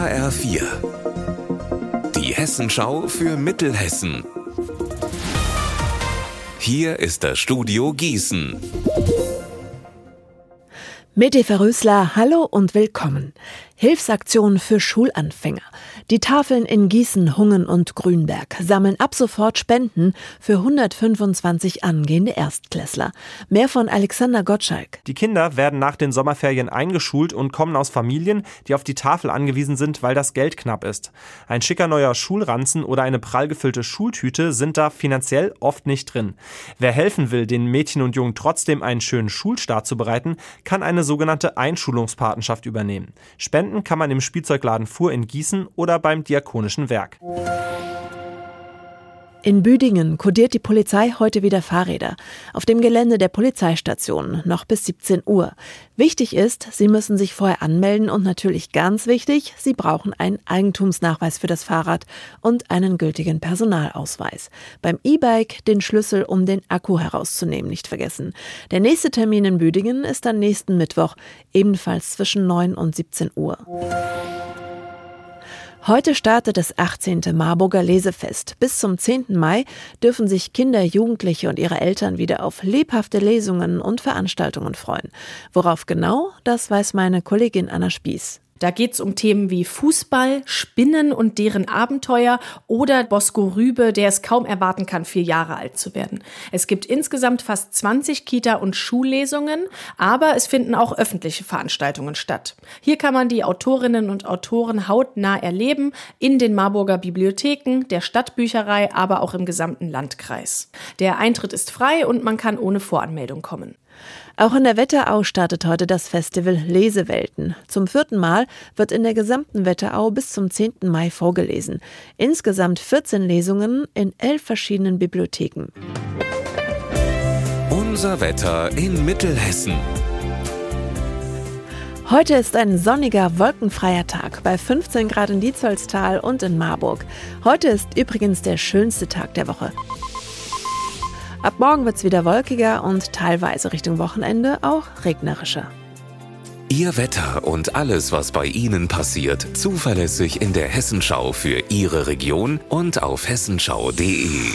HR4. Die Hessenschau für Mittelhessen. Hier ist das Studio Gießen. Mit Eva Rösler, hallo und willkommen. Hilfsaktion für Schulanfänger. Die Tafeln in Gießen, Hungen und Grünberg sammeln ab sofort Spenden für 125 angehende Erstklässler. Mehr von Alexander Gottschalk. Die Kinder werden nach den Sommerferien eingeschult und kommen aus Familien, die auf die Tafel angewiesen sind, weil das Geld knapp ist. Ein schicker neuer Schulranzen oder eine prall gefüllte Schultüte sind da finanziell oft nicht drin. Wer helfen will, den Mädchen und Jungen trotzdem einen schönen Schulstart zu bereiten, kann eine sogenannte Einschulungspatenschaft übernehmen. Spenden Spenden kann man im Spielzeugladen Fuhr in Gießen oder beim Diakonischen Werk. In Büdingen kodiert die Polizei heute wieder Fahrräder. Auf dem Gelände der Polizeistation noch bis 17 Uhr. Wichtig ist, Sie müssen sich vorher anmelden und natürlich ganz wichtig, Sie brauchen einen Eigentumsnachweis für das Fahrrad und einen gültigen Personalausweis. Beim E-Bike den Schlüssel, um den Akku herauszunehmen, nicht vergessen. Der nächste Termin in Büdingen ist dann nächsten Mittwoch, ebenfalls zwischen 9 und 17 Uhr. Heute startet das 18. Marburger Lesefest. Bis zum 10. Mai dürfen sich Kinder, Jugendliche und ihre Eltern wieder auf lebhafte Lesungen und Veranstaltungen freuen. Worauf genau, das weiß meine Kollegin Anna Spieß. Da geht es um Themen wie Fußball, Spinnen und deren Abenteuer oder Bosco Rübe, der es kaum erwarten kann, vier Jahre alt zu werden. Es gibt insgesamt fast 20 Kita- und Schullesungen, aber es finden auch öffentliche Veranstaltungen statt. Hier kann man die Autorinnen und Autoren hautnah erleben, in den Marburger Bibliotheken, der Stadtbücherei, aber auch im gesamten Landkreis. Der Eintritt ist frei und man kann ohne Voranmeldung kommen. Auch in der Wetterau startet heute das Festival Lesewelten. Zum vierten Mal wird in der gesamten Wetterau bis zum 10. Mai vorgelesen. Insgesamt 14 Lesungen in elf verschiedenen Bibliotheken. Unser Wetter in Mittelhessen. Heute ist ein sonniger, wolkenfreier Tag bei 15 Grad in Dietzollstal und in Marburg. Heute ist übrigens der schönste Tag der Woche. Ab morgen wird es wieder wolkiger und teilweise Richtung Wochenende auch regnerischer. Ihr Wetter und alles, was bei Ihnen passiert, zuverlässig in der Hessenschau für Ihre Region und auf hessenschau.de.